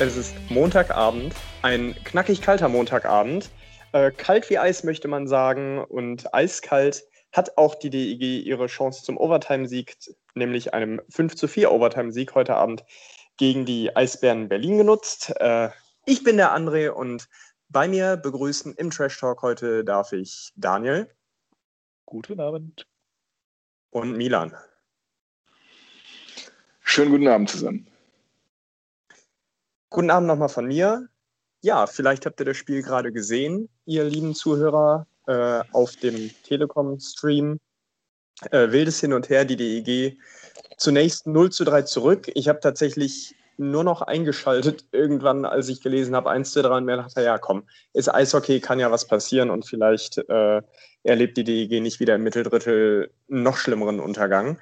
Es ist Montagabend, ein knackig kalter Montagabend. Äh, kalt wie Eis möchte man sagen und eiskalt hat auch die DEG ihre Chance zum Overtime-Sieg, nämlich einem 5 zu 4 Overtime-Sieg heute Abend gegen die Eisbären Berlin genutzt. Äh, ich bin der André und bei mir begrüßen im Trash Talk heute darf ich Daniel. Guten Abend. Und Milan. Schönen guten Abend zusammen. Guten Abend nochmal von mir. Ja, vielleicht habt ihr das Spiel gerade gesehen, ihr lieben Zuhörer, äh, auf dem Telekom-Stream. Äh, wildes Hin und Her, die DEG zunächst 0 zu 3 zurück. Ich habe tatsächlich nur noch eingeschaltet irgendwann, als ich gelesen habe, 1 zu 3 und mir dachte, ja komm, ist Eishockey, kann ja was passieren und vielleicht äh, erlebt die DEG nicht wieder im Mitteldrittel noch schlimmeren Untergang.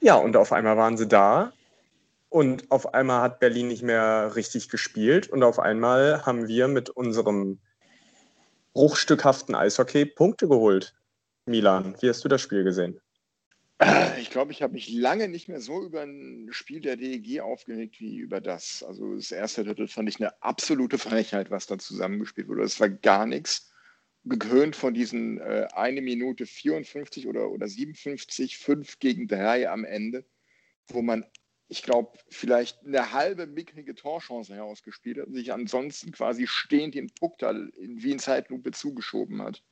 Ja, und auf einmal waren sie da und auf einmal hat Berlin nicht mehr richtig gespielt und auf einmal haben wir mit unserem bruchstückhaften Eishockey Punkte geholt. Milan, wie hast du das Spiel gesehen? Ich glaube, ich habe mich lange nicht mehr so über ein Spiel der DEG aufgeregt wie über das. Also das erste Drittel fand ich eine absolute Frechheit, was da zusammengespielt wurde. Es war gar nichts. Gekrönt von diesen äh, eine Minute 54 oder, oder 57, 5 gegen 3 am Ende, wo man ich glaube, vielleicht eine halbe mickrige Torchance herausgespielt hat und sich ansonsten quasi stehend den Puck da in, wie in Zeitlupe zugeschoben hat.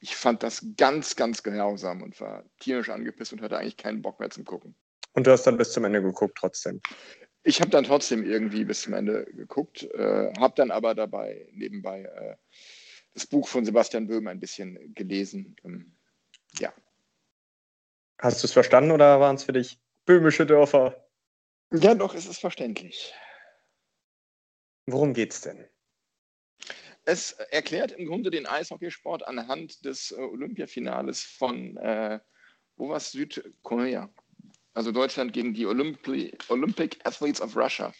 Ich fand das ganz, ganz grausam und war tierisch angepisst und hatte eigentlich keinen Bock mehr zum Gucken. Und du hast dann bis zum Ende geguckt trotzdem? Ich habe dann trotzdem irgendwie bis zum Ende geguckt, äh, habe dann aber dabei nebenbei äh, das Buch von Sebastian Böhm ein bisschen gelesen. Ähm, ja. Hast du es verstanden oder waren es für dich böhmische Dörfer? Ja, doch, es ist verständlich. Worum geht's denn? Es erklärt im Grunde den Eishockeysport anhand des äh, Olympiafinales von, äh, wo war Südkorea. Also Deutschland gegen die Olympi Olympic Athletes of Russia.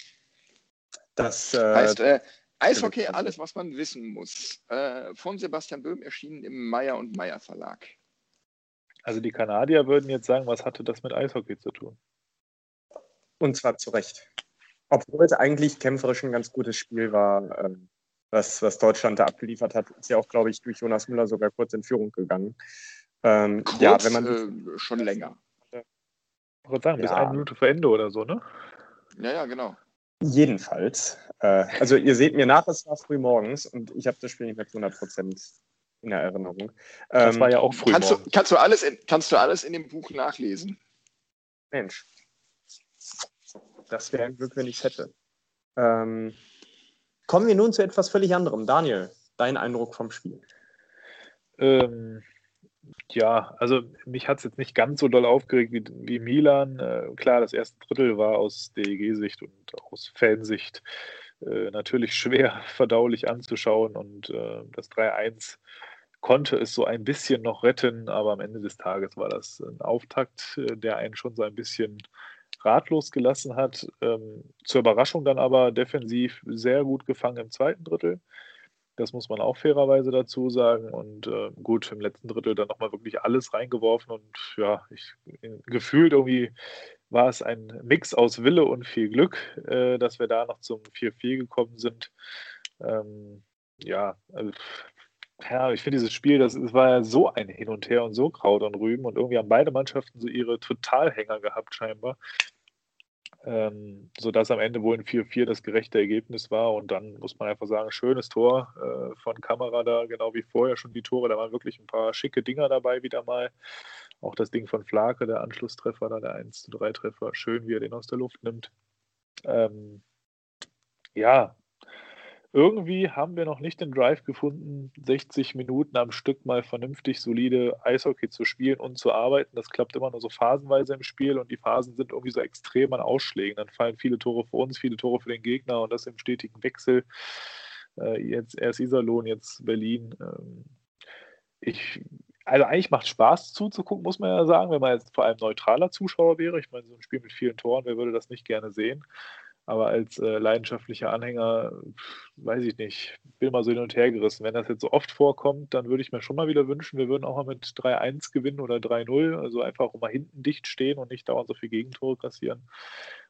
Das äh, heißt, äh, Eishockey, alles, was man wissen muss. Äh, von Sebastian Böhm erschienen im Meyer und Meyer Verlag. Also die Kanadier würden jetzt sagen, was hatte das mit Eishockey zu tun? Und zwar zu Recht. Obwohl es eigentlich kämpferisch ein ganz gutes Spiel war, äh, was, was Deutschland da abgeliefert hat, ist ja auch, glaube ich, durch Jonas Müller sogar kurz in Führung gegangen. Ähm, kurz, ja, wenn man äh, schon länger. Ich würde sagen, bis eine Minute vor Ende oder so, ne? Ja, ja, genau. Jedenfalls. Äh, also ihr seht mir nach, es war früh morgens und ich habe das Spiel nicht mehr zu 100 Prozent in der Erinnerung. Das ähm, war ja auch früh kannst morgens. Du, kannst, du alles in, kannst du alles in dem Buch nachlesen? Mensch. Das wäre ein Glück, wenn ich es hätte. Ähm, kommen wir nun zu etwas völlig anderem. Daniel, dein Eindruck vom Spiel? Ähm, ja, also mich hat es jetzt nicht ganz so doll aufgeregt wie, wie Milan. Äh, klar, das erste Drittel war aus DEG-Sicht und aus Fansicht äh, natürlich schwer verdaulich anzuschauen und äh, das 3-1 konnte es so ein bisschen noch retten, aber am Ende des Tages war das ein Auftakt, äh, der einen schon so ein bisschen ratlos gelassen hat. Ähm, zur Überraschung dann aber defensiv sehr gut gefangen im zweiten Drittel. Das muss man auch fairerweise dazu sagen. Und äh, gut, im letzten Drittel dann nochmal wirklich alles reingeworfen. Und ja, ich, gefühlt irgendwie war es ein Mix aus Wille und viel Glück, äh, dass wir da noch zum 4-4 gekommen sind. Ähm, ja, also, ja, ich finde dieses Spiel, das, das, war ja so ein Hin und Her und so Kraut und Rüben und irgendwie haben beide Mannschaften so ihre Totalhänger gehabt scheinbar ähm, sodass am Ende wohl ein 4-4 das gerechte Ergebnis war. Und dann muss man einfach sagen, schönes Tor äh, von Kamera da, genau wie vorher schon die Tore. Da waren wirklich ein paar schicke Dinger dabei wieder mal. Auch das Ding von Flake, der Anschlusstreffer, da der 1 3 Treffer, schön, wie er den aus der Luft nimmt. Ähm, ja, irgendwie haben wir noch nicht den Drive gefunden, 60 Minuten am Stück mal vernünftig solide Eishockey zu spielen und zu arbeiten. Das klappt immer nur so phasenweise im Spiel und die Phasen sind irgendwie so extrem an Ausschlägen. Dann fallen viele Tore für uns, viele Tore für den Gegner und das im stetigen Wechsel. Äh, jetzt erst Iserlohn, jetzt Berlin. Ähm, ich, also eigentlich macht Spaß zuzugucken, muss man ja sagen, wenn man jetzt vor allem neutraler Zuschauer wäre. Ich meine, so ein Spiel mit vielen Toren, wer würde das nicht gerne sehen? Aber als äh, leidenschaftlicher Anhänger, weiß ich nicht, bin mal so hin und her gerissen. Wenn das jetzt so oft vorkommt, dann würde ich mir schon mal wieder wünschen, wir würden auch mal mit 3-1 gewinnen oder 3-0. Also einfach auch mal hinten dicht stehen und nicht dauernd so viel Gegentore kassieren.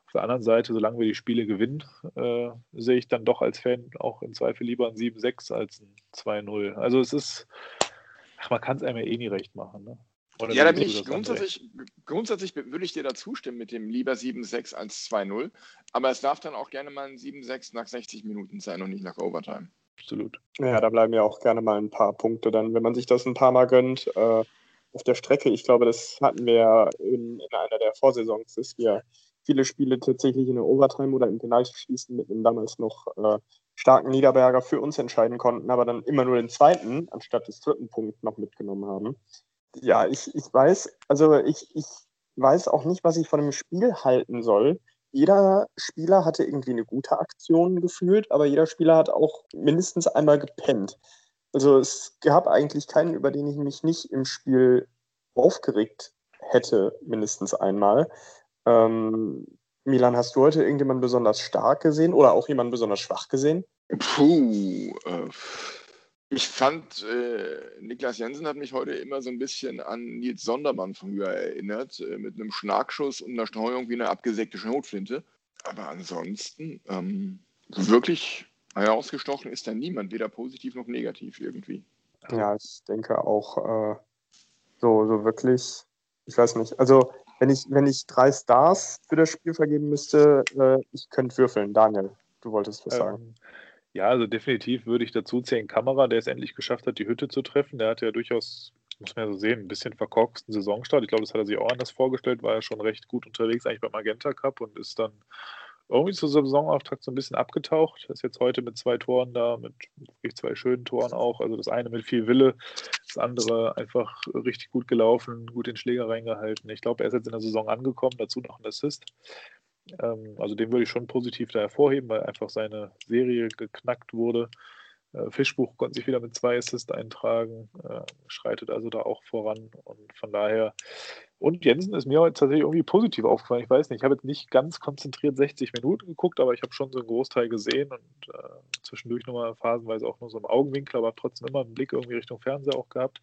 Auf der anderen Seite, solange wir die Spiele gewinnen, äh, sehe ich dann doch als Fan auch im Zweifel lieber ein 7-6 als ein 2-0. Also es ist, ach, man kann es einem ja eh nie recht machen. Ne? Oder ja, da bin ich grundsätzlich, grundsätzlich würde ich dir da zustimmen mit dem lieber 7-6 als 2-0. Aber es darf dann auch gerne mal ein 7-6 nach 60 Minuten sein und nicht nach Overtime. Absolut. Ja, da bleiben ja auch gerne mal ein paar Punkte dann, wenn man sich das ein paar Mal gönnt. Äh, auf der Strecke, ich glaube, das hatten wir ja in, in einer der Vorsaisons, dass wir viele Spiele tatsächlich in der Overtime oder im Penalty-Schießen mit einem damals noch äh, starken Niederberger für uns entscheiden konnten, aber dann immer nur den zweiten anstatt des dritten Punkt noch mitgenommen haben ja, ich, ich weiß, also ich, ich weiß auch nicht, was ich von dem Spiel halten soll. Jeder Spieler hatte irgendwie eine gute Aktion gefühlt, aber jeder Spieler hat auch mindestens einmal gepennt. Also es gab eigentlich keinen, über den ich mich nicht im Spiel aufgeregt hätte, mindestens einmal. Ähm, Milan, hast du heute irgendjemanden besonders stark gesehen oder auch jemanden besonders schwach gesehen? Puh, äh, ich fand, äh, Niklas Jensen hat mich heute immer so ein bisschen an Nils Sondermann früher erinnert, äh, mit einem Schlagschuss und einer Streuung wie eine abgesägte Schnotflinte. Aber ansonsten, ähm, wirklich herausgestochen ist da niemand, weder positiv noch negativ irgendwie. Ja, ich denke auch äh, so, so wirklich, ich weiß nicht. Also, wenn ich, wenn ich drei Stars für das Spiel vergeben müsste, äh, ich könnte würfeln. Daniel, du wolltest was ähm, sagen. Ja, also definitiv würde ich dazu zählen Kamera, der es endlich geschafft hat, die Hütte zu treffen. Der hatte ja durchaus, muss man ja so sehen, ein bisschen verkorksten Saisonstart. Ich glaube, das hat er sich auch anders vorgestellt, war ja schon recht gut unterwegs eigentlich beim Magenta Cup und ist dann irgendwie zu Saisonauftakt so ein bisschen abgetaucht. Ist jetzt heute mit zwei Toren da, mit wirklich zwei schönen Toren auch. Also das eine mit viel Wille, das andere einfach richtig gut gelaufen, gut den Schläger reingehalten. Ich glaube, er ist jetzt in der Saison angekommen, dazu noch ein Assist. Ähm, also den würde ich schon positiv da hervorheben, weil einfach seine Serie geknackt wurde. Äh, Fischbuch konnte sich wieder mit zwei Assists eintragen, äh, schreitet also da auch voran und von daher. Und Jensen ist mir heute tatsächlich irgendwie positiv aufgefallen. Ich weiß nicht, ich habe jetzt nicht ganz konzentriert 60 Minuten geguckt, aber ich habe schon so einen Großteil gesehen und äh, zwischendurch nochmal phasenweise auch nur so im Augenwinkel, aber trotzdem immer einen Blick irgendwie Richtung Fernseher auch gehabt.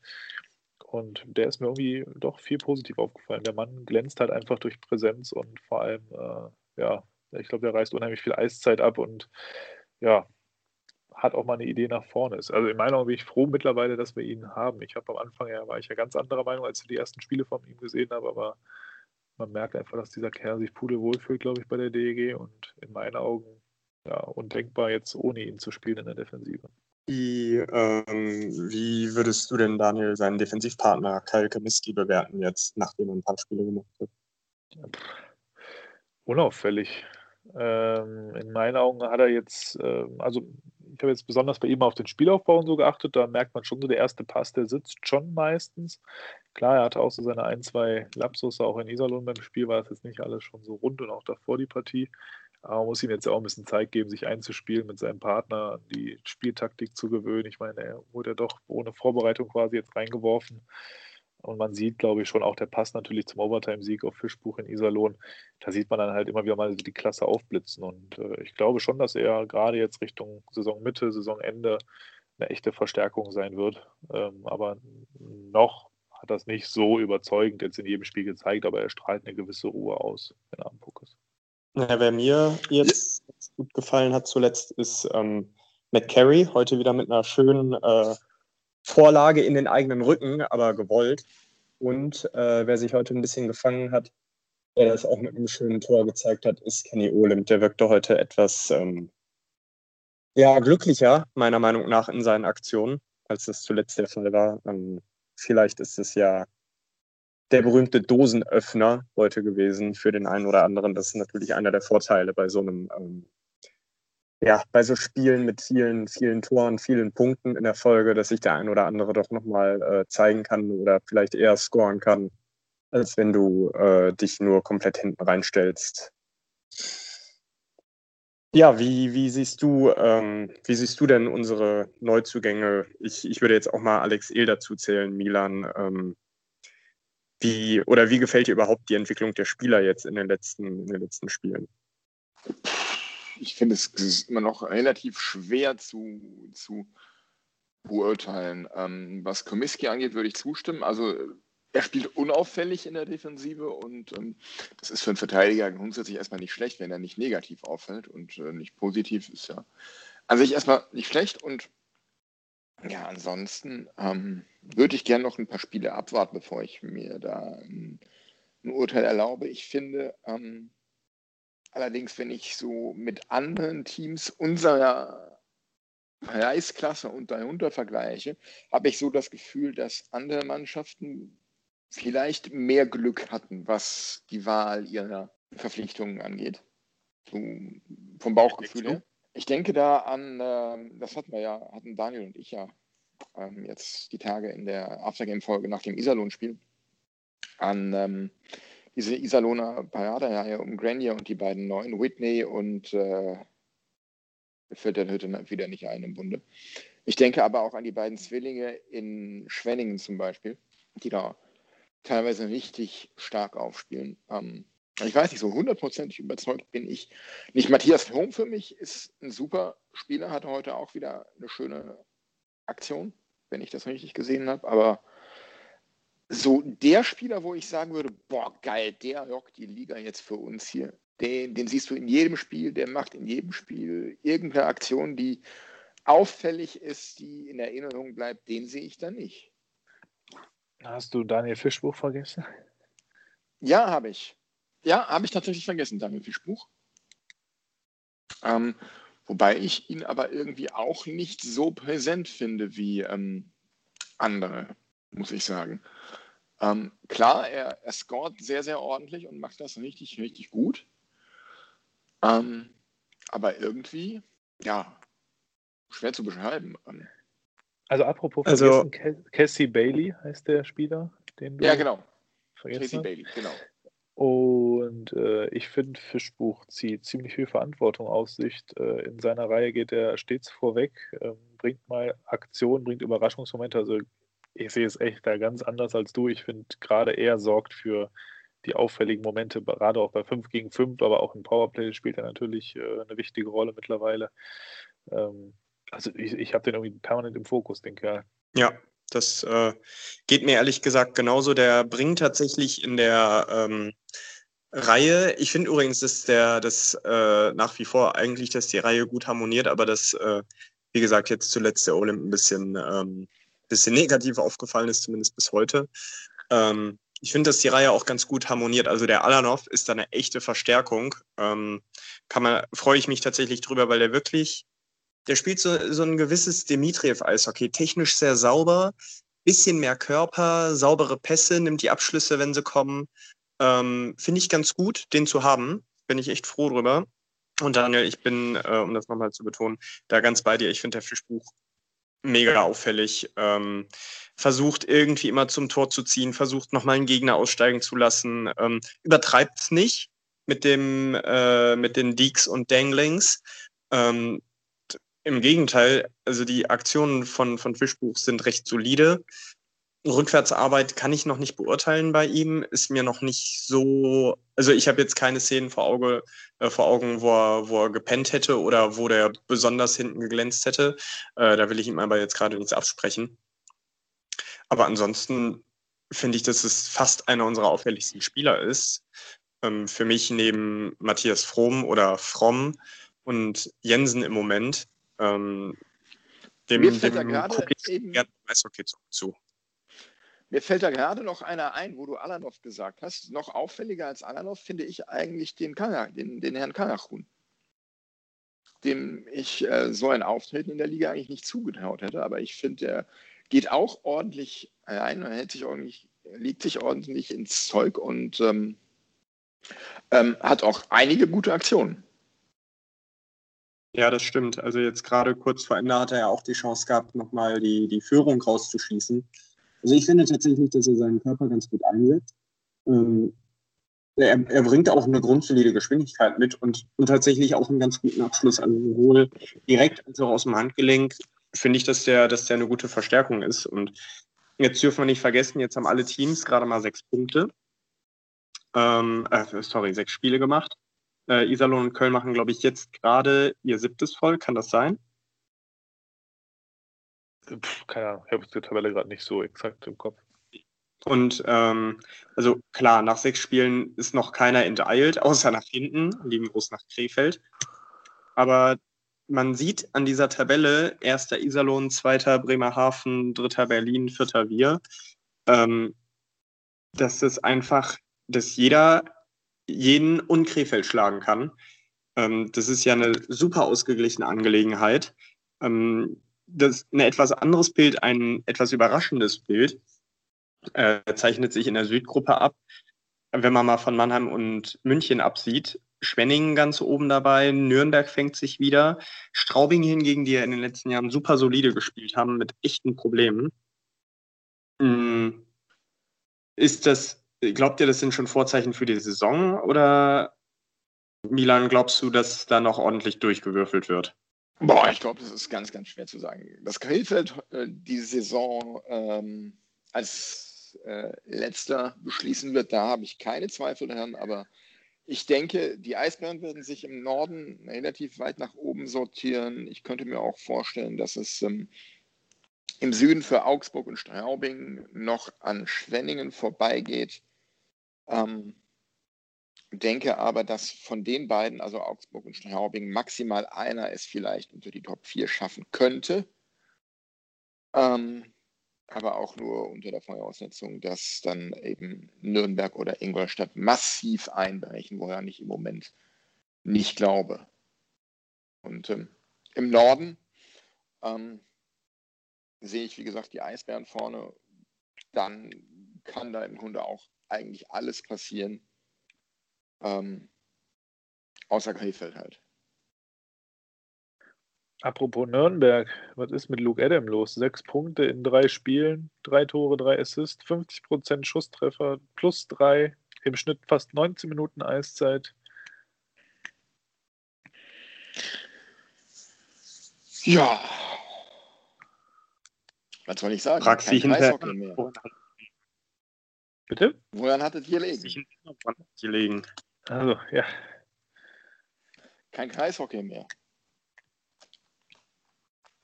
Und der ist mir irgendwie doch viel positiv aufgefallen. Der Mann glänzt halt einfach durch Präsenz und vor allem, äh, ja, ich glaube, der reißt unheimlich viel Eiszeit ab und ja, hat auch mal eine Idee nach vorne. Also in meiner Meinung bin ich froh mittlerweile, dass wir ihn haben. Ich habe am Anfang ja, war ich ja ganz anderer Meinung, als ich die ersten Spiele von ihm gesehen habe, aber man merkt einfach, dass dieser Kerl sich pudelwohl fühlt, glaube ich, bei der DEG und in meinen Augen ja, undenkbar jetzt ohne ihn zu spielen in der Defensive. Wie, ähm, wie würdest du denn, Daniel, seinen Defensivpartner Kyle Kamiski bewerten jetzt, nachdem er ein paar Spiele gemacht hat? Unauffällig. Ähm, in meinen Augen hat er jetzt, äh, also ich habe jetzt besonders bei ihm auf den Spielaufbau und so geachtet, da merkt man schon so, der erste Pass, der sitzt schon meistens. Klar, er hatte auch so seine ein, zwei Lapsus, auch in Iserlohn beim Spiel war das jetzt nicht alles schon so rund und auch davor die Partie. Aber man muss ihm jetzt auch ein bisschen Zeit geben, sich einzuspielen mit seinem Partner, die Spieltaktik zu gewöhnen. Ich meine, er wurde ja doch ohne Vorbereitung quasi jetzt reingeworfen. Und man sieht, glaube ich, schon auch der Pass natürlich zum Overtime-Sieg auf Fischbuch in Iserlohn. Da sieht man dann halt immer wieder mal die Klasse aufblitzen. Und äh, ich glaube schon, dass er gerade jetzt Richtung Saisonmitte, Saisonende eine echte Verstärkung sein wird. Ähm, aber noch hat das nicht so überzeugend jetzt in jedem Spiel gezeigt, aber er strahlt eine gewisse Ruhe aus, wenn er am Puck ist. Ja, wer mir jetzt gut gefallen hat zuletzt, ist ähm, Matt Carey. Heute wieder mit einer schönen äh, Vorlage in den eigenen Rücken, aber gewollt. Und äh, wer sich heute ein bisschen gefangen hat, der das auch mit einem schönen Tor gezeigt hat, ist Kenny Olem. Der wirkte heute etwas ähm, ja, glücklicher, meiner Meinung nach, in seinen Aktionen, als das zuletzt der Fall war. Ähm, vielleicht ist es ja der berühmte Dosenöffner heute gewesen für den einen oder anderen. Das ist natürlich einer der Vorteile bei so einem, ähm, ja, bei so Spielen mit vielen, vielen Toren, vielen Punkten in der Folge, dass sich der ein oder andere doch nochmal äh, zeigen kann oder vielleicht eher scoren kann, als wenn du äh, dich nur komplett hinten reinstellst. Ja, wie, wie siehst du, ähm, wie siehst du denn unsere Neuzugänge? Ich, ich würde jetzt auch mal Alex Ehl dazu zählen, Milan. Ähm, wie, oder wie gefällt dir überhaupt die Entwicklung der Spieler jetzt in den letzten, in den letzten Spielen? Ich finde es immer noch relativ schwer zu, zu beurteilen. Ähm, was Komiski angeht, würde ich zustimmen. Also er spielt unauffällig in der Defensive und ähm, das ist für einen Verteidiger grundsätzlich erstmal nicht schlecht, wenn er nicht negativ auffällt und äh, nicht positiv ist ja an sich erstmal nicht schlecht und ja, ansonsten ähm, würde ich gerne noch ein paar Spiele abwarten, bevor ich mir da ein, ein Urteil erlaube. Ich finde ähm, allerdings, wenn ich so mit anderen Teams unserer Preisklasse und darunter vergleiche, habe ich so das Gefühl, dass andere Mannschaften vielleicht mehr Glück hatten, was die Wahl ihrer Verpflichtungen angeht. So vom Bauchgefühl her. Ich denke da an, äh, das hatten wir ja, hatten Daniel und ich ja ähm, jetzt die Tage in der Aftergame-Folge nach dem Iserlohn-Spiel, an ähm, diese Iserlohner Paradereihe um Grenier und die beiden neuen, Whitney und äh, fällt der Hütte wieder nicht ein im Bunde. Ich denke aber auch an die beiden Zwillinge in Schwenningen zum Beispiel, die da teilweise richtig stark aufspielen. Ähm, ich weiß nicht, so hundertprozentig überzeugt bin ich nicht. Matthias Home für mich ist ein super Spieler, hatte heute auch wieder eine schöne Aktion, wenn ich das richtig gesehen habe. Aber so der Spieler, wo ich sagen würde, boah, geil, der rockt die Liga jetzt für uns hier. Den, den siehst du in jedem Spiel, der macht in jedem Spiel irgendeine Aktion, die auffällig ist, die in Erinnerung bleibt, den sehe ich da nicht. Hast du Daniel Fischbuch vergessen? Ja, habe ich. Ja, habe ich tatsächlich vergessen, Daniel Fischbuch. Ähm, wobei ich ihn aber irgendwie auch nicht so präsent finde wie ähm, andere, muss ich sagen. Ähm, klar, er, er scoret sehr, sehr ordentlich und macht das richtig, richtig gut. Ähm, aber irgendwie, ja, schwer zu beschreiben. Ähm, also apropos also, Cassie Bailey heißt der Spieler, den du Ja, genau. Cassie Bailey, genau. Und äh, ich finde, Fischbuch zieht ziemlich viel Verantwortung auf sich. Äh, in seiner Reihe geht er stets vorweg, äh, bringt mal Aktionen, bringt Überraschungsmomente. Also ich sehe es echt da ganz anders als du. Ich finde, gerade er sorgt für die auffälligen Momente, gerade auch bei 5 gegen 5, aber auch im Powerplay spielt er natürlich äh, eine wichtige Rolle mittlerweile. Ähm, also ich, ich habe den irgendwie permanent im Fokus, den Kerl. Ja, das äh, geht mir ehrlich gesagt genauso. Der bringt tatsächlich in der ähm, Reihe, ich finde übrigens, dass der das äh, nach wie vor eigentlich, dass die Reihe gut harmoniert, aber dass, äh, wie gesagt, jetzt zuletzt der Olymp ein bisschen, ähm, bisschen negativ aufgefallen ist, zumindest bis heute. Ähm, ich finde, dass die Reihe auch ganz gut harmoniert. Also der Alanov ist da eine echte Verstärkung. Ähm, kann man, freue ich mich tatsächlich drüber, weil der wirklich der spielt so, so ein gewisses Dimitriev-Eishockey. Technisch sehr sauber, bisschen mehr Körper, saubere Pässe, nimmt die Abschlüsse, wenn sie kommen. Ähm, Finde ich ganz gut, den zu haben. Bin ich echt froh drüber. Und Daniel, ich bin, äh, um das nochmal zu betonen, da ganz bei dir. Ich finde der Fischbuch mega auffällig. Ähm, versucht irgendwie immer zum Tor zu ziehen, versucht nochmal einen Gegner aussteigen zu lassen. Ähm, Übertreibt es nicht mit, dem, äh, mit den Deeks und Danglings. Ähm, im Gegenteil, also die Aktionen von, von Fischbuch sind recht solide. Rückwärtsarbeit kann ich noch nicht beurteilen bei ihm, ist mir noch nicht so. Also ich habe jetzt keine Szenen vor, Auge, äh, vor Augen, wo er, wo er gepennt hätte oder wo der besonders hinten geglänzt hätte. Äh, da will ich ihm aber jetzt gerade nichts absprechen. Aber ansonsten finde ich, dass es fast einer unserer auffälligsten Spieler ist. Ähm, für mich neben Matthias Fromm oder Fromm und Jensen im Moment ähm, dem, Mir fällt dem da gerade eben, Eishockey zu. Mir fällt da gerade noch einer ein, wo du Alanov gesagt hast. Noch auffälliger als Alanov finde ich eigentlich den, Kanach, den, den Herrn Kanachun, dem ich äh, so ein Auftreten in der Liga eigentlich nicht zugetraut hätte. Aber ich finde, der geht auch ordentlich ein, er hält sich ordentlich, liegt sich ordentlich ins Zeug und ähm, ähm, hat auch einige gute Aktionen. Ja, das stimmt. Also jetzt gerade kurz vor Ende hat er ja auch die Chance gehabt, nochmal die, die Führung rauszuschießen. Also ich finde tatsächlich, dass er seinen Körper ganz gut einsetzt. Ähm, er, er, bringt auch eine grundsolide Geschwindigkeit mit und, und tatsächlich auch einen ganz guten Abschluss. Also sowohl direkt als auch aus dem Handgelenk finde ich, dass der, dass der eine gute Verstärkung ist. Und jetzt dürfen wir nicht vergessen, jetzt haben alle Teams gerade mal sechs Punkte. Ähm, äh, sorry, sechs Spiele gemacht. Äh, Iserlohn und Köln machen, glaube ich, jetzt gerade ihr siebtes voll. Kann das sein? Puh, keine Ahnung, ich habe die Tabelle gerade nicht so exakt im Kopf. Und ähm, also klar, nach sechs Spielen ist noch keiner enteilt, außer nach hinten, lieben Gruß nach Krefeld. Aber man sieht an dieser Tabelle, erster Iserlohn, zweiter Bremerhaven, dritter Berlin, vierter Wir, ähm, dass es einfach, dass jeder jeden und Krefeld schlagen kann. Ähm, das ist ja eine super ausgeglichene Angelegenheit. Ähm, das ein etwas anderes Bild, ein etwas überraschendes Bild, äh, zeichnet sich in der Südgruppe ab. Wenn man mal von Mannheim und München absieht, Schwenningen ganz oben dabei, Nürnberg fängt sich wieder, Straubing hingegen, die ja in den letzten Jahren super solide gespielt haben, mit echten Problemen. Hm, ist das Glaubt ihr, das sind schon Vorzeichen für die Saison oder Milan, glaubst du, dass da noch ordentlich durchgewürfelt wird? Boah, ich glaube, das ist ganz, ganz schwer zu sagen. Dass Krefeld äh, die Saison ähm, als äh, letzter beschließen wird, da habe ich keine Zweifel daran, aber ich denke, die Eisbären werden sich im Norden relativ weit nach oben sortieren. Ich könnte mir auch vorstellen, dass es ähm, im Süden für Augsburg und Straubing noch an Schwenningen vorbeigeht. Ähm, denke aber, dass von den beiden, also Augsburg und Straubing, maximal einer es vielleicht unter die Top 4 schaffen könnte. Ähm, aber auch nur unter der Voraussetzung, dass dann eben Nürnberg oder Ingolstadt massiv einbrechen, woran ich im Moment nicht glaube. Und ähm, im Norden ähm, sehe ich, wie gesagt, die Eisbären vorne. Dann kann da im Grunde auch eigentlich alles passieren. Ähm, außer Krefeld halt. Apropos Nürnberg, was ist mit Luke Adam los? Sechs Punkte in drei Spielen, drei Tore, drei Assists, 50% Schusstreffer, plus drei, im Schnitt fast 19 Minuten Eiszeit. Ja. Was soll ich sagen? Frag Kein Eishockey mehr. Bitte? Woran hattet ihr gelegen? Also, ja. Kein Kreishockey mehr.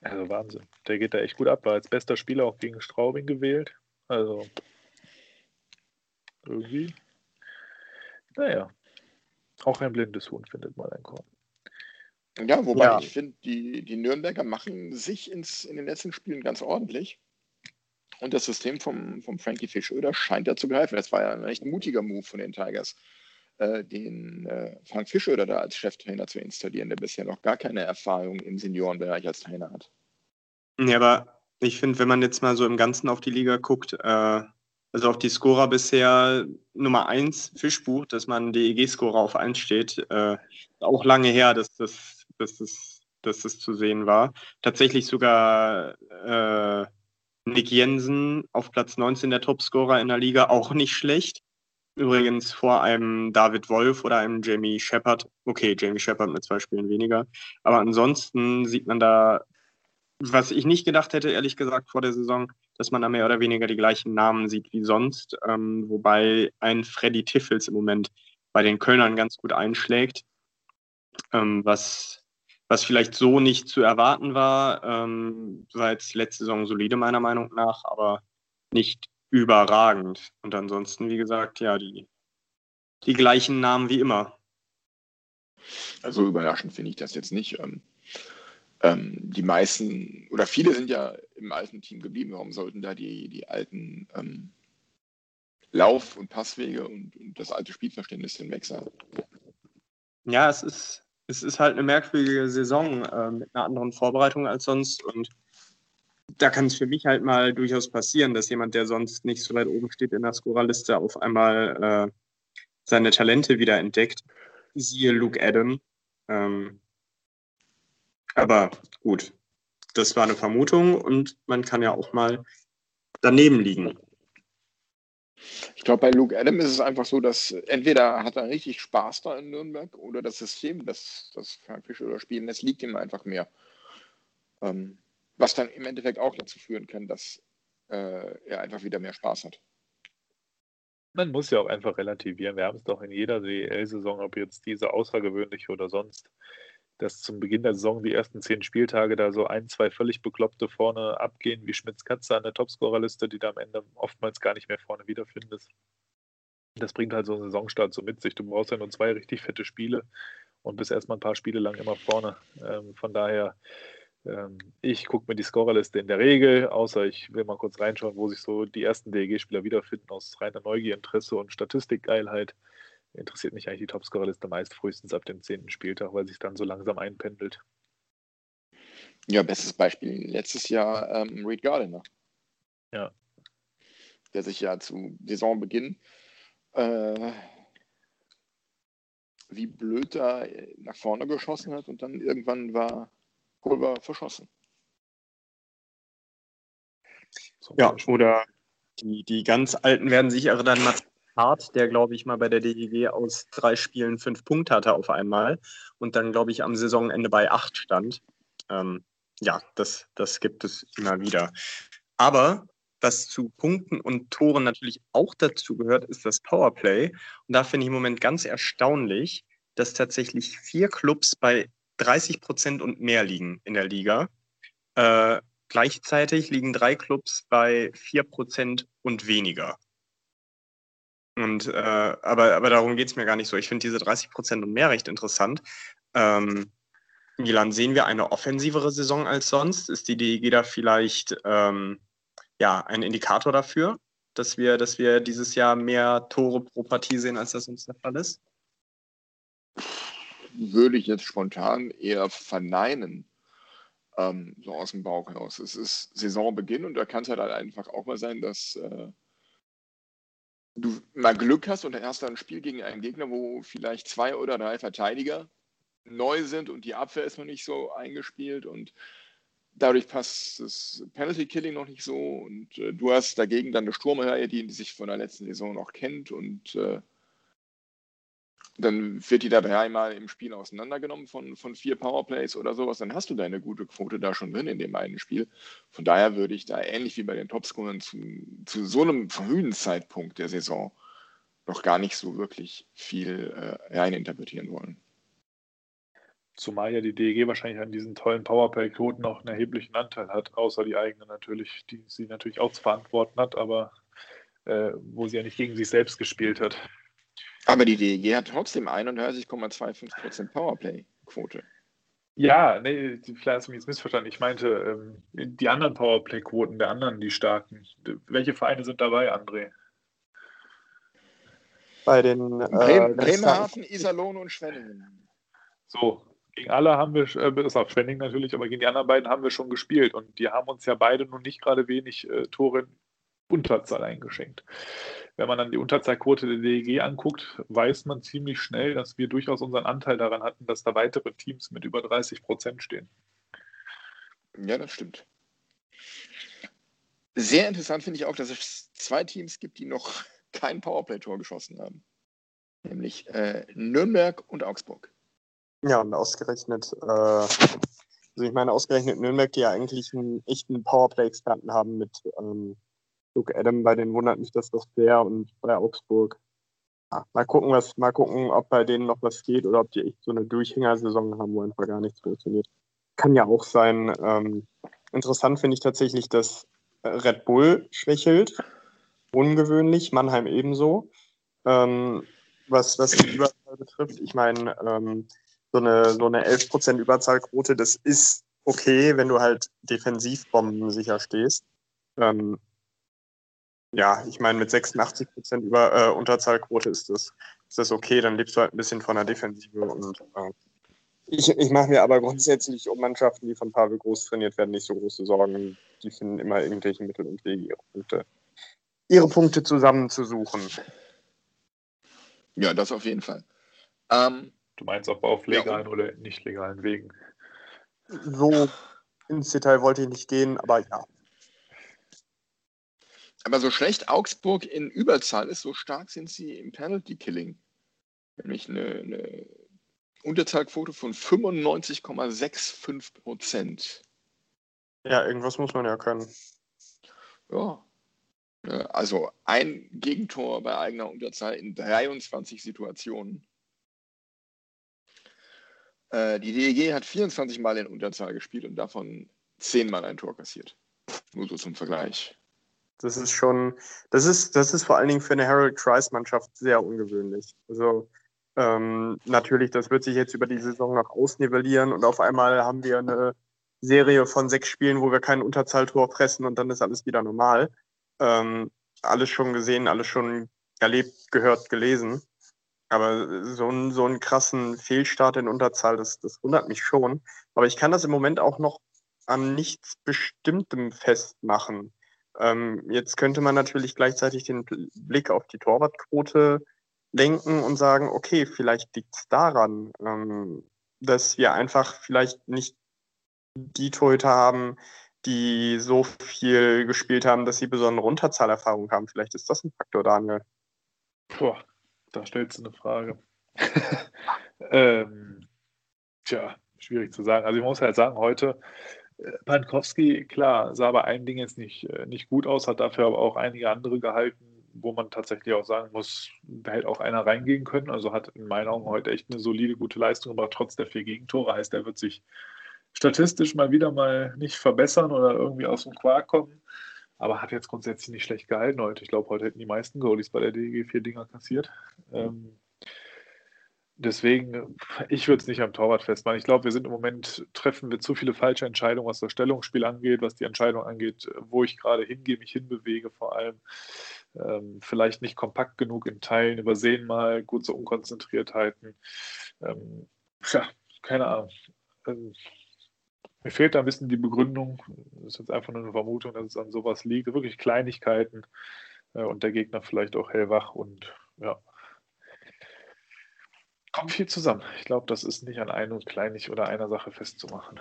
Also Wahnsinn. Der geht da echt gut ab. War als bester Spieler auch gegen Straubing gewählt. Also irgendwie. Naja. Auch ein blindes Huhn findet mal ein Korn. Ja, wobei ja. ich finde, die, die Nürnberger machen sich ins, in den letzten Spielen ganz ordentlich. Und das System vom, vom Frankie Fischöder scheint ja zu greifen. Das war ja ein echt mutiger Move von den Tigers, äh, den äh, Frank Fischöder da als Cheftrainer zu installieren, der bisher noch gar keine Erfahrung im Seniorenbereich als Trainer hat. Ja, aber ich finde, wenn man jetzt mal so im Ganzen auf die Liga guckt, äh, also auf die Scorer bisher Nummer 1 Fischbuch, dass man DEG-Scorer auf 1 steht, äh, auch lange her, dass das, dass das, dass das zu sehen war. Tatsächlich sogar äh, Nick Jensen auf Platz 19 der Topscorer in der Liga, auch nicht schlecht. Übrigens vor einem David Wolf oder einem Jamie Shepard. Okay, Jamie Shepard mit zwei Spielen weniger. Aber ansonsten sieht man da, was ich nicht gedacht hätte, ehrlich gesagt, vor der Saison, dass man da mehr oder weniger die gleichen Namen sieht wie sonst. Ähm, wobei ein Freddy Tiffels im Moment bei den Kölnern ganz gut einschlägt. Ähm, was was vielleicht so nicht zu erwarten war. Ähm, war jetzt letzte Saison solide meiner Meinung nach, aber nicht überragend. Und ansonsten, wie gesagt, ja, die, die gleichen Namen wie immer. Also überraschend finde ich das jetzt nicht. Ähm, ähm, die meisten oder viele sind ja im alten Team geblieben. Warum sollten da die, die alten ähm, Lauf- und Passwege und, und das alte Spielverständnis hinweg sein? Ja, es ist, es ist halt eine merkwürdige Saison äh, mit einer anderen Vorbereitung als sonst. Und da kann es für mich halt mal durchaus passieren, dass jemand, der sonst nicht so weit oben steht in der Scorerliste, auf einmal äh, seine Talente wieder entdeckt. Siehe Luke Adam. Ähm, Aber gut, das war eine Vermutung und man kann ja auch mal daneben liegen. Ich glaube, bei Luke Adam ist es einfach so, dass entweder hat er richtig Spaß da in Nürnberg oder das System, das, das Frank Fischer oder spielen das liegt ihm einfach mehr. Ähm, was dann im Endeffekt auch dazu führen kann, dass äh, er einfach wieder mehr Spaß hat. Man muss ja auch einfach relativieren. Wir haben es doch in jeder DL-Saison, ob jetzt diese außergewöhnliche oder sonst, dass zum Beginn der Saison die ersten zehn Spieltage da so ein, zwei völlig Bekloppte vorne abgehen, wie Schmitz Katze an der Topscorerliste, die da am Ende oftmals gar nicht mehr vorne wiederfindest. Das bringt halt so einen Saisonstart so mit sich. Du brauchst ja nur zwei richtig fette Spiele und bist erstmal ein paar Spiele lang immer vorne. Ähm, von daher, ähm, ich gucke mir die Scorerliste in der Regel, außer ich will mal kurz reinschauen, wo sich so die ersten DEG-Spieler wiederfinden, aus reiner Neugierinteresse und Statistikgeilheit interessiert mich eigentlich die Topscorerliste meist frühestens ab dem zehnten Spieltag, weil sich dann so langsam einpendelt. Ja, bestes Beispiel letztes Jahr ähm, Reed Gardiner. Ja. Der sich ja zu Saisonbeginn äh, wie blöd da nach vorne geschossen hat und dann irgendwann war Pulver verschossen. Ja, oder die, die ganz Alten werden sich erinnern, Mats Hart, der, glaube ich, mal bei der DEG aus drei Spielen fünf Punkte hatte auf einmal und dann, glaube ich, am Saisonende bei acht stand. Ähm, ja, das, das gibt es immer wieder. Aber was zu Punkten und Toren natürlich auch dazu gehört, ist das Powerplay. Und da finde ich im Moment ganz erstaunlich, dass tatsächlich vier Clubs bei 30 Prozent und mehr liegen in der Liga. Äh, gleichzeitig liegen drei Clubs bei 4 Prozent und weniger. Und, äh, aber, aber darum geht es mir gar nicht so. Ich finde diese 30 Prozent und mehr recht interessant. Ähm, Milan, sehen wir eine offensivere Saison als sonst? Ist die DEG da vielleicht ähm, ja, ein Indikator dafür, dass wir, dass wir dieses Jahr mehr Tore pro Partie sehen, als das sonst der Fall ist? Würde ich jetzt spontan eher verneinen, ähm, so aus dem Bauch heraus. Es ist Saisonbeginn und da kann es halt einfach auch mal sein, dass äh, du mal Glück hast und dann hast du ein Spiel gegen einen Gegner, wo vielleicht zwei oder drei Verteidiger neu sind und die Abwehr ist noch nicht so eingespielt und dadurch passt das Penalty Killing noch nicht so und äh, du hast dagegen dann eine Sturmreihe, die, sich von der letzten Saison noch kennt und äh, dann wird die da dreimal im Spiel auseinandergenommen von, von vier Powerplays oder sowas, dann hast du deine gute Quote da schon drin in dem einen Spiel. Von daher würde ich da ähnlich wie bei den Topscorern zu, zu so einem frühen Zeitpunkt der Saison noch gar nicht so wirklich viel äh, reininterpretieren wollen. Zumal ja die DEG wahrscheinlich an diesen tollen Powerplay-Quoten auch einen erheblichen Anteil hat, außer die eigene natürlich, die sie natürlich auch zu verantworten hat, aber äh, wo sie ja nicht gegen sich selbst gespielt hat. Aber die DEG hat trotzdem 31,25% Powerplay-Quote. Ja, nee, vielleicht hast du mich jetzt missverstanden. Ich meinte ähm, die anderen Powerplay-Quoten der anderen, die starken. Welche Vereine sind dabei, André? Bei den äh, Bremen, Bremerhaven, Iserlohn und Schwenningen. So, gegen alle haben wir, äh, bis auf Schwenning natürlich, aber gegen die anderen beiden haben wir schon gespielt und die haben uns ja beide nun nicht gerade wenig äh, Tore in Unterzahl eingeschenkt. Wenn man dann die Unterzahlquote der DEG anguckt, weiß man ziemlich schnell, dass wir durchaus unseren Anteil daran hatten, dass da weitere Teams mit über 30 Prozent stehen. Ja, das stimmt. Sehr interessant finde ich auch, dass es zwei Teams gibt, die noch kein Powerplay-Tor geschossen haben. Nämlich äh, Nürnberg und Augsburg. Ja, und ausgerechnet, äh, also ich meine, ausgerechnet Nürnberg, die ja eigentlich einen echten Powerplay-Experten haben mit ähm, Luke Adam, bei denen wundert mich das doch sehr und bei Augsburg. Ja, mal gucken, was, mal gucken, ob bei denen noch was geht oder ob die echt so eine Durchhängersaison haben, wo einfach gar nichts funktioniert. Kann ja auch sein. Ähm, interessant finde ich tatsächlich, dass Red Bull schwächelt. Ungewöhnlich, Mannheim ebenso. Ähm, was, was die Überzahl betrifft, ich meine, ähm, so eine, so eine 11% Überzahlquote, das ist okay, wenn du halt Defensivbomben sicher stehst. Ähm, ja, ich meine, mit 86 Prozent über äh, Unterzahlquote ist das, ist das okay, dann lebst du halt ein bisschen von der Defensive. Und äh, ich, ich mache mir aber grundsätzlich um Mannschaften, die von Pavel Groß trainiert werden, nicht so große Sorgen. Die finden immer irgendwelche Mittel und Wege, ihre Punkte, ihre Punkte zusammenzusuchen. Ja, das auf jeden Fall. Ähm, du meinst auch auf legalen ja, oder nicht legalen Wegen? so ins Detail wollte ich nicht gehen, aber ja. Aber so schlecht Augsburg in Überzahl ist, so stark sind sie im Penalty Killing. Nämlich eine, eine Unterzahlquote von 95,65 Prozent. Ja, irgendwas muss man ja können. Ja. Also ein Gegentor bei eigener Unterzahl in 23 Situationen. Äh, die DEG hat 24 Mal in Unterzahl gespielt und davon 10 Mal ein Tor kassiert. Nur so zum Vergleich. Das ist schon, das ist, das ist vor allen Dingen für eine Harold Kreis-Mannschaft sehr ungewöhnlich. Also ähm, natürlich, das wird sich jetzt über die Saison noch ausnivellieren und auf einmal haben wir eine Serie von sechs Spielen, wo wir kein Unterzahltor fressen und dann ist alles wieder normal. Ähm, alles schon gesehen, alles schon erlebt, gehört, gelesen. Aber so, ein, so einen krassen Fehlstart in Unterzahl, das, das wundert mich schon. Aber ich kann das im Moment auch noch an nichts Bestimmtem festmachen. Ähm, jetzt könnte man natürlich gleichzeitig den Blick auf die Torwartquote lenken und sagen, okay, vielleicht liegt es daran, ähm, dass wir einfach vielleicht nicht die Torhüter haben, die so viel gespielt haben, dass sie besondere Unterzahlerfahrung haben. Vielleicht ist das ein Faktor, Daniel. Boah, da stellst du eine Frage. ähm, tja, schwierig zu sagen. Also ich muss halt sagen, heute Pankowski, klar, sah bei einigen Dingen jetzt nicht, äh, nicht gut aus, hat dafür aber auch einige andere gehalten, wo man tatsächlich auch sagen muss, da hätte auch einer reingehen können. Also hat in meinen Augen heute echt eine solide, gute Leistung gemacht, trotz der vier Gegentore. Heißt, er wird sich statistisch mal wieder mal nicht verbessern oder irgendwie aus dem Quark kommen. Aber hat jetzt grundsätzlich nicht schlecht gehalten heute. Ich glaube, heute hätten die meisten Goalies bei der DG vier Dinger kassiert. Ähm, deswegen, ich würde es nicht am Torwart festmachen. Ich glaube, wir sind im Moment, treffen wir zu viele falsche Entscheidungen, was das Stellungsspiel angeht, was die Entscheidung angeht, wo ich gerade hingehe, mich hinbewege vor allem. Ähm, vielleicht nicht kompakt genug in Teilen, übersehen mal, gut so Unkonzentriertheiten. Ähm, ja, keine Ahnung. Ähm, mir fehlt da ein bisschen die Begründung. Das ist jetzt einfach nur eine Vermutung, dass es an sowas liegt. Wirklich Kleinigkeiten äh, und der Gegner vielleicht auch hellwach und ja. Kommt viel zusammen. Ich glaube, das ist nicht an einer Kleinig oder einer Sache festzumachen.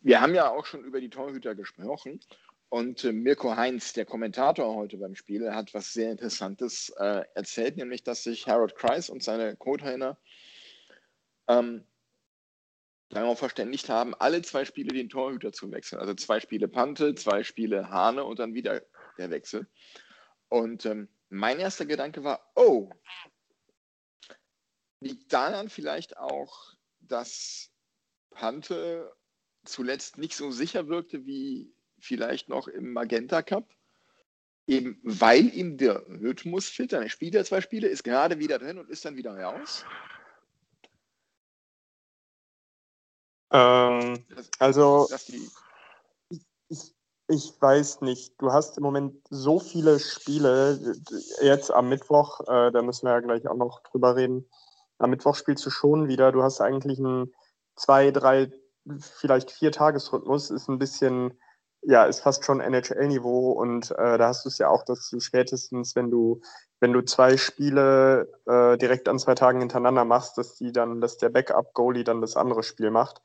Wir haben ja auch schon über die Torhüter gesprochen. Und äh, Mirko Heinz, der Kommentator heute beim Spiel, hat was sehr Interessantes äh, erzählt, nämlich dass sich Harold Kreis und seine Co-Trainer ähm, darauf verständigt haben, alle zwei Spiele den Torhüter zu wechseln. Also zwei Spiele Pante, zwei Spiele Hane und dann wieder der Wechsel. Und ähm, mein erster Gedanke war, oh, liegt daran vielleicht auch, dass Pante zuletzt nicht so sicher wirkte wie vielleicht noch im Magenta Cup? Eben weil ihm der Rhythmus fehlt. Dann spielt er zwei Spiele, ist gerade wieder drin und ist dann wieder raus. Ähm, also, ich, ich, weiß nicht. Du hast im Moment so viele Spiele. Jetzt am Mittwoch, äh, da müssen wir ja gleich auch noch drüber reden. Am Mittwoch spielst du schon wieder. Du hast eigentlich einen zwei, drei, vielleicht vier Tagesrhythmus. Ist ein bisschen, ja, ist fast schon NHL-Niveau. Und äh, da hast du es ja auch, dass du spätestens, wenn du wenn du zwei Spiele äh, direkt an zwei Tagen hintereinander machst, dass die dann, dass der Backup-Goalie dann das andere Spiel macht.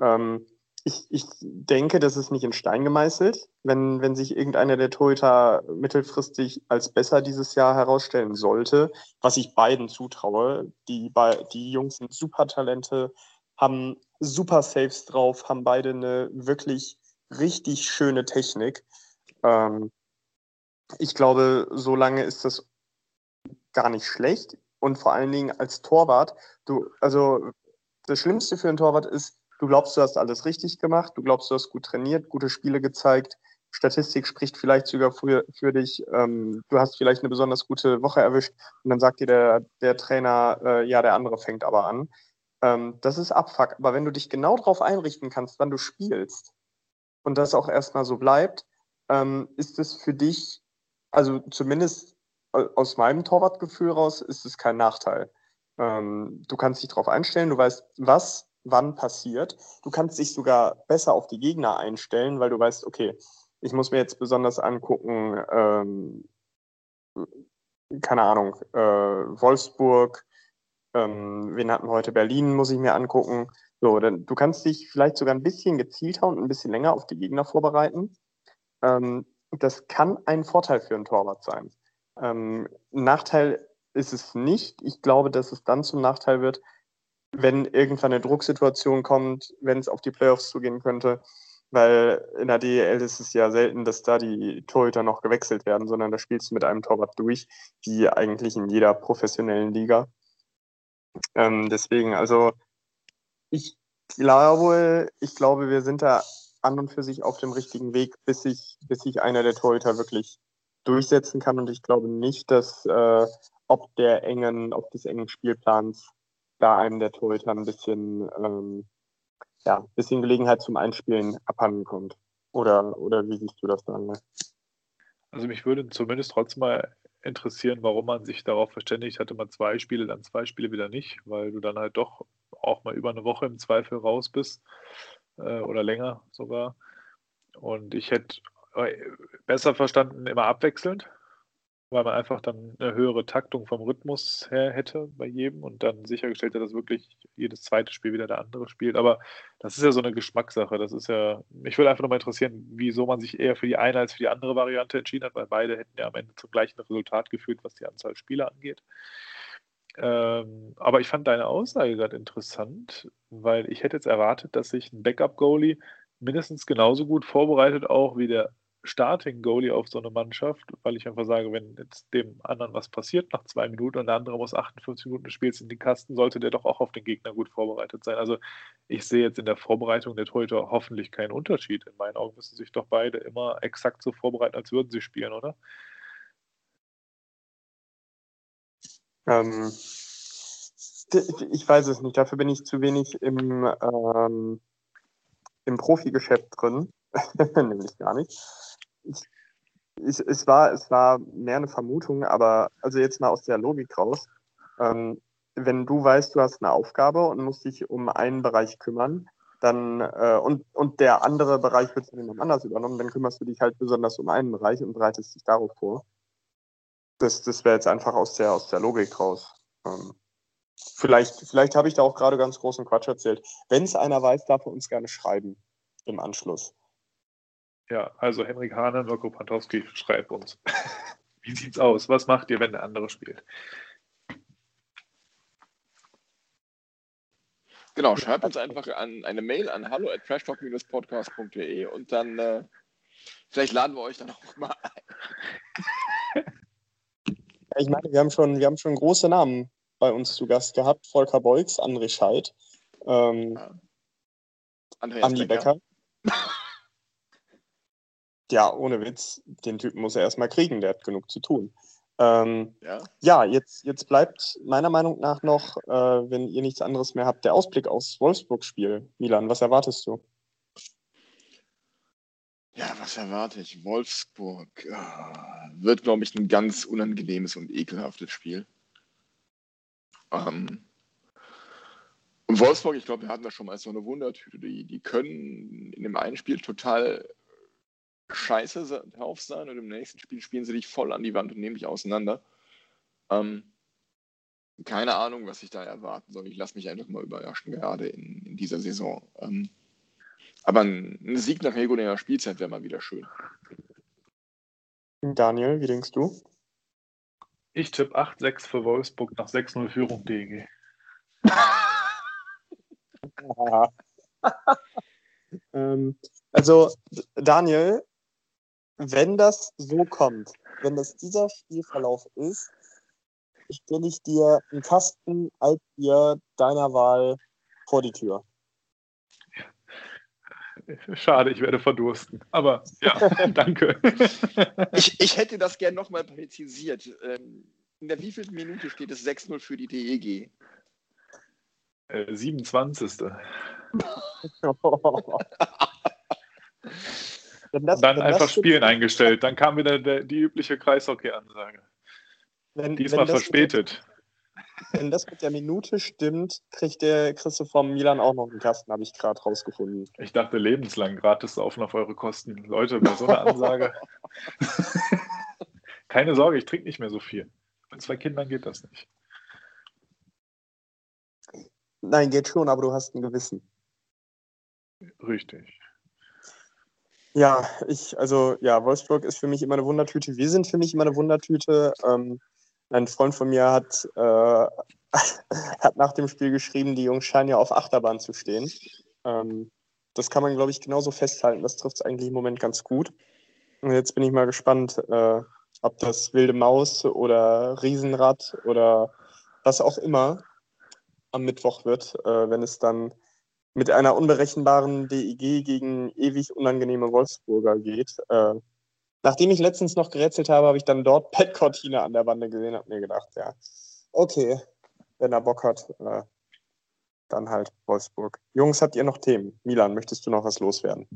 Ähm, ich, ich denke, das ist nicht in Stein gemeißelt. Wenn, wenn sich irgendeiner der Torhüter mittelfristig als besser dieses Jahr herausstellen sollte, was ich beiden zutraue, die, die Jungs sind super Talente, haben super Saves drauf, haben beide eine wirklich richtig schöne Technik. Ähm, ich glaube, so lange ist das gar nicht schlecht. Und vor allen Dingen als Torwart, du, also das Schlimmste für einen Torwart ist, Du glaubst, du hast alles richtig gemacht, du glaubst, du hast gut trainiert, gute Spiele gezeigt, Statistik spricht vielleicht sogar für, für dich, ähm, du hast vielleicht eine besonders gute Woche erwischt und dann sagt dir der, der Trainer, äh, ja, der andere fängt aber an. Ähm, das ist Abfuck. Aber wenn du dich genau darauf einrichten kannst, wann du spielst und das auch erstmal so bleibt, ähm, ist es für dich, also zumindest aus meinem Torwartgefühl raus, ist es kein Nachteil. Ähm, du kannst dich darauf einstellen, du weißt, was wann passiert. Du kannst dich sogar besser auf die Gegner einstellen, weil du weißt, okay, ich muss mir jetzt besonders angucken, ähm, keine Ahnung, äh, Wolfsburg, ähm, wen hatten wir heute? Berlin muss ich mir angucken. So, dann, du kannst dich vielleicht sogar ein bisschen gezielter und ein bisschen länger auf die Gegner vorbereiten. Ähm, das kann ein Vorteil für einen Torwart sein. Ähm, Nachteil ist es nicht. Ich glaube, dass es dann zum Nachteil wird, wenn irgendwann eine Drucksituation kommt, wenn es auf die Playoffs zugehen könnte. Weil in der DEL ist es ja selten, dass da die Torhüter noch gewechselt werden, sondern da spielst du mit einem Torwart durch, wie eigentlich in jeder professionellen Liga. Ähm, deswegen, also ich glaube, ich glaube, wir sind da an und für sich auf dem richtigen Weg, bis sich, bis sich einer der Torhüter wirklich durchsetzen kann. Und ich glaube nicht, dass äh, ob der engen, ob des engen Spielplans da einem der Torhüter ein bisschen, ähm, ja, ein bisschen Gelegenheit zum Einspielen abhanden kommt. Oder, oder wie siehst du das dann? Also mich würde zumindest trotzdem mal interessieren, warum man sich darauf verständigt hatte, mal zwei Spiele, dann zwei Spiele wieder nicht, weil du dann halt doch auch mal über eine Woche im Zweifel raus bist äh, oder länger sogar. Und ich hätte äh, besser verstanden, immer abwechselnd, weil man einfach dann eine höhere Taktung vom Rhythmus her hätte bei jedem und dann sichergestellt hat, dass wirklich jedes zweite Spiel wieder der andere spielt. Aber das ist ja so eine Geschmackssache. Das ist ja, mich würde einfach nochmal interessieren, wieso man sich eher für die eine als für die andere Variante entschieden hat, weil beide hätten ja am Ende zum gleichen Resultat geführt, was die Anzahl Spieler angeht. Ähm, aber ich fand deine Aussage gerade interessant, weil ich hätte jetzt erwartet, dass sich ein Backup-Goalie mindestens genauso gut vorbereitet auch wie der Starting-Goalie auf so eine Mannschaft, weil ich einfach sage, wenn jetzt dem anderen was passiert nach zwei Minuten und der andere muss 58 Minuten des in die Kasten, sollte der doch auch auf den Gegner gut vorbereitet sein. Also ich sehe jetzt in der Vorbereitung der Torhüter hoffentlich keinen Unterschied. In meinen Augen müssen sich doch beide immer exakt so vorbereiten, als würden sie spielen, oder? Ähm, ich weiß es nicht, dafür bin ich zu wenig im, ähm, im Profigeschäft drin, nämlich gar nicht. Ich, ich, es, war, es war mehr eine Vermutung, aber also jetzt mal aus der Logik raus. Ähm, wenn du weißt, du hast eine Aufgabe und musst dich um einen Bereich kümmern, dann äh, und, und der andere Bereich wird von jemand anders übernommen, dann kümmerst du dich halt besonders um einen Bereich und bereitest dich darauf vor das, das wäre jetzt einfach aus der, aus der Logik raus. Ähm, vielleicht vielleicht habe ich da auch gerade ganz großen Quatsch erzählt. Wenn es einer weiß, darf er uns gerne schreiben im Anschluss. Ja, also Henrik Hahn, Mirko Pantowski, schreibt uns. Wie sieht's aus? Was macht ihr, wenn der andere spielt? Genau, schreibt uns einfach an eine Mail an hallo at trashtalk-podcast.de und dann äh, vielleicht laden wir euch dann auch mal ein. Ich meine, wir haben schon, wir haben schon große Namen bei uns zu Gast gehabt. Volker Beugs, André Scheidt, ähm, ja. Andi Becker. Becker. Ja, ohne Witz, den Typen muss er erstmal kriegen, der hat genug zu tun. Ähm, ja, ja jetzt, jetzt bleibt meiner Meinung nach noch, äh, wenn ihr nichts anderes mehr habt, der Ausblick aufs Wolfsburg-Spiel. Milan, was erwartest du? Ja, was erwarte ich? Wolfsburg äh, wird, glaube ich, ein ganz unangenehmes und ekelhaftes Spiel. Ähm, und Wolfsburg, ich glaube, wir hatten das schon mal so eine Wundertüte. Die, die können in dem einen Spiel total scheiße drauf sein und im nächsten Spiel spielen sie dich voll an die Wand und nehmen dich auseinander. Ähm, keine Ahnung, was ich da erwarten soll. Ich lasse mich einfach mal überraschen, gerade in, in dieser Saison. Ähm, aber ein, ein Sieg nach regulärer Spielzeit wäre mal wieder schön. Daniel, wie denkst du? Ich tippe 8-6 für Wolfsburg nach 6-0 Führung DG. ähm, also, Daniel, wenn das so kommt, wenn das dieser Spielverlauf ist, stelle ich dir einen Kasten Altbier deiner Wahl vor die Tür. Schade, ich werde verdursten. Aber ja, danke. ich, ich hätte das gerne nochmal präzisiert. Ähm, in der wievielten Minute steht es 6-0 für die DEG? Äh, 27. das, dann einfach Spielen eingestellt. Dann kam wieder der, die übliche Kreishockey-Ansage. Diesmal verspätet. Wenn das mit der Minute stimmt, kriegt der Christoph vom Milan auch noch einen Kasten, habe ich gerade rausgefunden. Ich dachte lebenslang gratis saufen auf eure Kosten. Leute, bei so einer Ansage. Keine Sorge, ich trinke nicht mehr so viel. Mit zwei Kindern geht das nicht. Nein, geht schon, aber du hast ein Gewissen. Richtig. Ja, ich, also ja, Wolfsburg ist für mich immer eine Wundertüte. Wir sind für mich immer eine Wundertüte. Ähm, ein Freund von mir hat, äh, hat nach dem Spiel geschrieben, die Jungs scheinen ja auf Achterbahn zu stehen. Ähm, das kann man, glaube ich, genauso festhalten. Das trifft es eigentlich im Moment ganz gut. Und jetzt bin ich mal gespannt, äh, ob das wilde Maus oder Riesenrad oder was auch immer am Mittwoch wird, äh, wenn es dann mit einer unberechenbaren DEG gegen ewig unangenehme Wolfsburger geht. Äh, nachdem ich letztens noch gerätselt habe, habe ich dann dort Pat Cortina an der Bande gesehen, habe mir gedacht, ja, okay, wenn er Bock hat, äh, dann halt Wolfsburg. Jungs, habt ihr noch Themen? Milan, möchtest du noch was loswerden?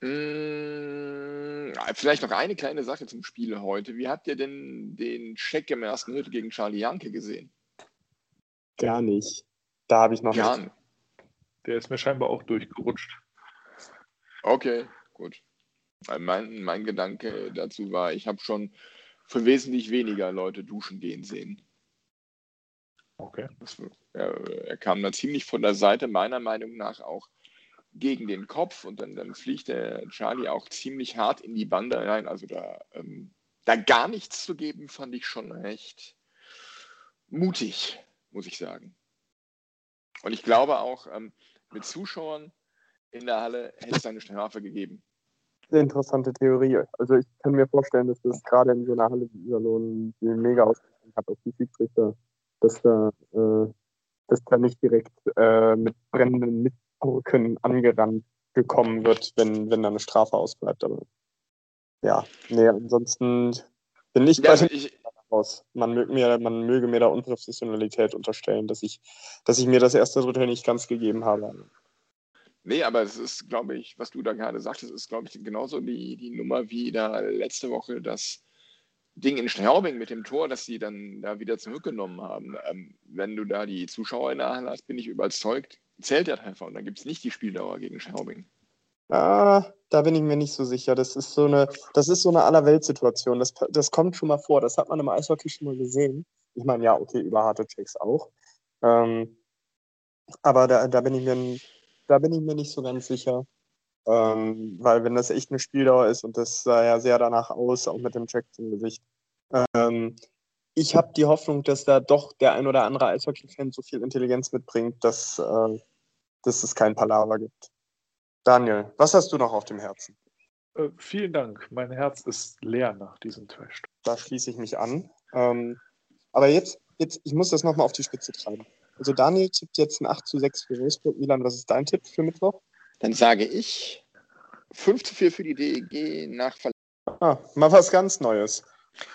Mm, vielleicht noch eine kleine Sache zum Spiel heute. Wie habt ihr denn den Check im ersten Hütte gegen Charlie Janke gesehen? Gar nicht. Da habe ich noch Gar nicht. Der ist mir scheinbar auch durchgerutscht. Okay, gut. Weil Mein, mein Gedanke dazu war, ich habe schon von wesentlich weniger Leute duschen gehen sehen. Okay. Das, er, er kam da ziemlich von der Seite, meiner Meinung nach auch gegen den Kopf und dann, dann fliegt der Charlie auch ziemlich hart in die Bande rein. Also da, ähm, da gar nichts zu geben, fand ich schon recht mutig, muss ich sagen. Und ich glaube auch, ähm, mit Zuschauern in der Halle hätte es eine Strafe gegeben. Sehr interessante Theorie. Also ich kann mir vorstellen, dass das gerade in so einer Halle wie Iserlohn mega Auswirkungen hat auf die Schiedsrichter, dass da, äh, dass da nicht direkt äh, mit brennenden Mitbrücken angerannt gekommen wird, wenn, wenn da eine Strafe ausbleibt. Aber ja, nee, ansonsten bin ich Ja, bei den ich, raus. Man möge mir, man möge mir da Unprofessionalität unterstellen, dass ich, dass ich mir das erste Drittel nicht ganz gegeben habe. Nee, aber es ist, glaube ich, was du da gerade sagtest, ist, glaube ich, genauso die, die Nummer wie da letzte Woche das Ding in Straubing mit dem Tor, das sie dann da wieder zurückgenommen haben. Ähm, wenn du da die Zuschauer in der Halle hast, bin ich überzeugt, zählt der Treffer und dann gibt es nicht die Spieldauer gegen Straubing. Ah, da bin ich mir nicht so sicher. Das ist so eine, das ist so eine Allerweltsituation. Das, das kommt schon mal vor. Das hat man im Eishockey schon mal gesehen. Ich meine, ja, okay, über harte Checks auch. Ähm, aber da, da bin ich mir, da bin ich mir nicht so ganz sicher. Ähm, weil wenn das echt eine Spieldauer ist und das sah ja sehr danach aus, auch mit dem Check zum Gesicht. Ähm, ich habe die Hoffnung, dass da doch der ein oder andere Eishockey-Fan so viel Intelligenz mitbringt, dass, äh, dass es kein Palaver gibt. Daniel, was hast du noch auf dem Herzen? Äh, vielen Dank. Mein Herz ist leer nach diesem Trash. Da schließe ich mich an. Ähm, aber jetzt, jetzt, ich muss das nochmal auf die Spitze treiben. Also Daniel tippt jetzt ein 8 zu 6 für Wolfsburg. Milan, was ist dein Tipp für Mittwoch? Dann sage ich 5 zu 4 für die DEG nach Ver Ah, mal was ganz Neues.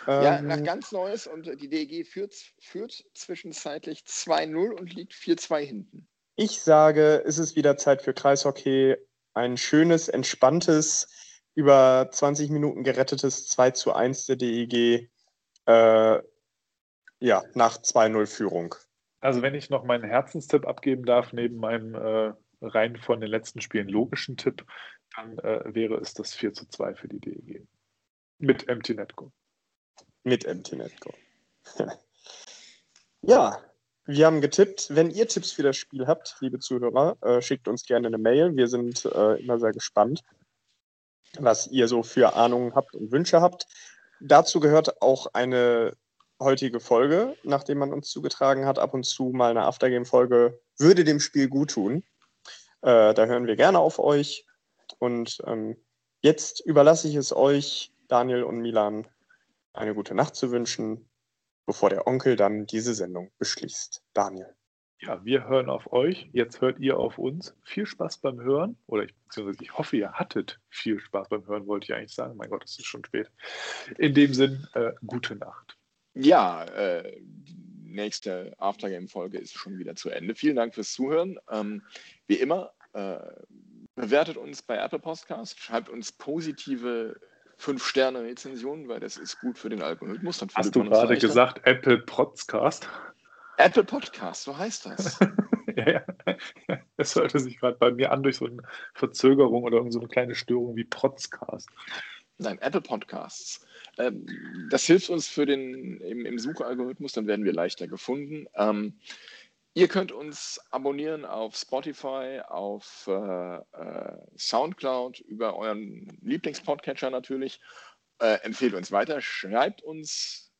Ja, Ähm, nach ganz Neues und die DEG führt, führt zwischenzeitlich 2-0 und liegt 4-2 hinten. Ich sage, es ist wieder Zeit für Kreishockey. Ein schönes, entspanntes, über 20 Minuten gerettetes 2 zu 1 der DEG. Äh, ja, nach 2-0 Führung. Also wenn ich noch meinen Herzenstipp abgeben darf, neben meinem äh, rein von den letzten Spielen logischen Tipp, dann äh, wäre es das 4 zu 2 für die DEG. Mit Empty Netco. Mit MT Netco. ja, wir haben getippt. Wenn ihr Tipps für das Spiel habt, liebe Zuhörer, äh, schickt uns gerne eine Mail. Wir sind äh, immer sehr gespannt, was ihr so für Ahnungen habt und Wünsche habt. Dazu gehört auch eine heutige Folge, nachdem man uns zugetragen hat, ab und zu mal eine Aftergame-Folge würde dem Spiel gut tun. Äh, da hören wir gerne auf euch. Und ähm, jetzt überlasse ich es euch, Daniel und Milan, eine gute Nacht zu wünschen, bevor der Onkel dann diese Sendung beschließt. Daniel. Ja, wir hören auf euch. Jetzt hört ihr auf uns. Viel Spaß beim Hören. Oder ich, beziehungsweise ich hoffe, ihr hattet viel Spaß beim Hören, wollte ich eigentlich sagen. Mein Gott, es ist schon spät. In dem Sinn, äh, gute Nacht. Ja, äh, die nächste Aftergame-Folge ist schon wieder zu Ende. Vielen Dank fürs Zuhören. Ähm, wie immer, äh, bewertet uns bei Apple Podcast, schreibt uns positive 5-Sterne-Rezensionen, weil das ist gut für den Algorithmus. Dann Hast du gerade gesagt Apple Podcast? Apple Podcast, so heißt das. ja, ja. Es hörte sich gerade bei mir an durch so eine Verzögerung oder irgend so eine kleine Störung wie Protzcast. Nein, Apple Podcasts. Ähm, das hilft uns für den im, im Suchalgorithmus, dann werden wir leichter gefunden. Ihr könnt uns abonnieren auf Spotify, auf äh, äh, Soundcloud, über euren Lieblingspodcatcher natürlich. Äh, empfehlt uns weiter, schreibt uns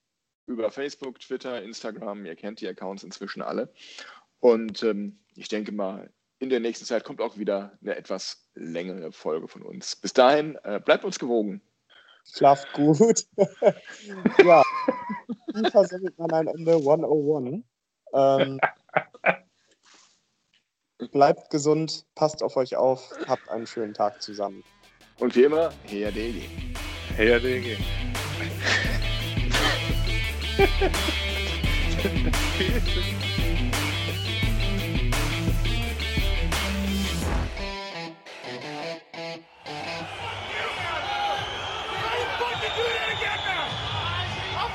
über Facebook, Twitter, Instagram. Ihr kennt die Accounts inzwischen alle. Und ähm, ich denke mal, in der nächsten Zeit kommt auch wieder eine etwas längere Folge von uns. Bis dahin, äh, bleibt uns gewogen. Schlaft gut. ja, FIFA sendet man ein Ende 101. Ähm, bleibt gesund, passt auf euch auf, habt einen schönen Tag zusammen. Und wie immer, her DG. Her DG.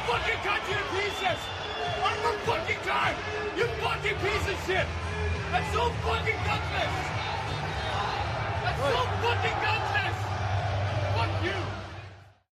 fucking cut you to pieces! One more fucking time! You fucking piece of shit! That's so fucking gutless! That's so fucking gutless!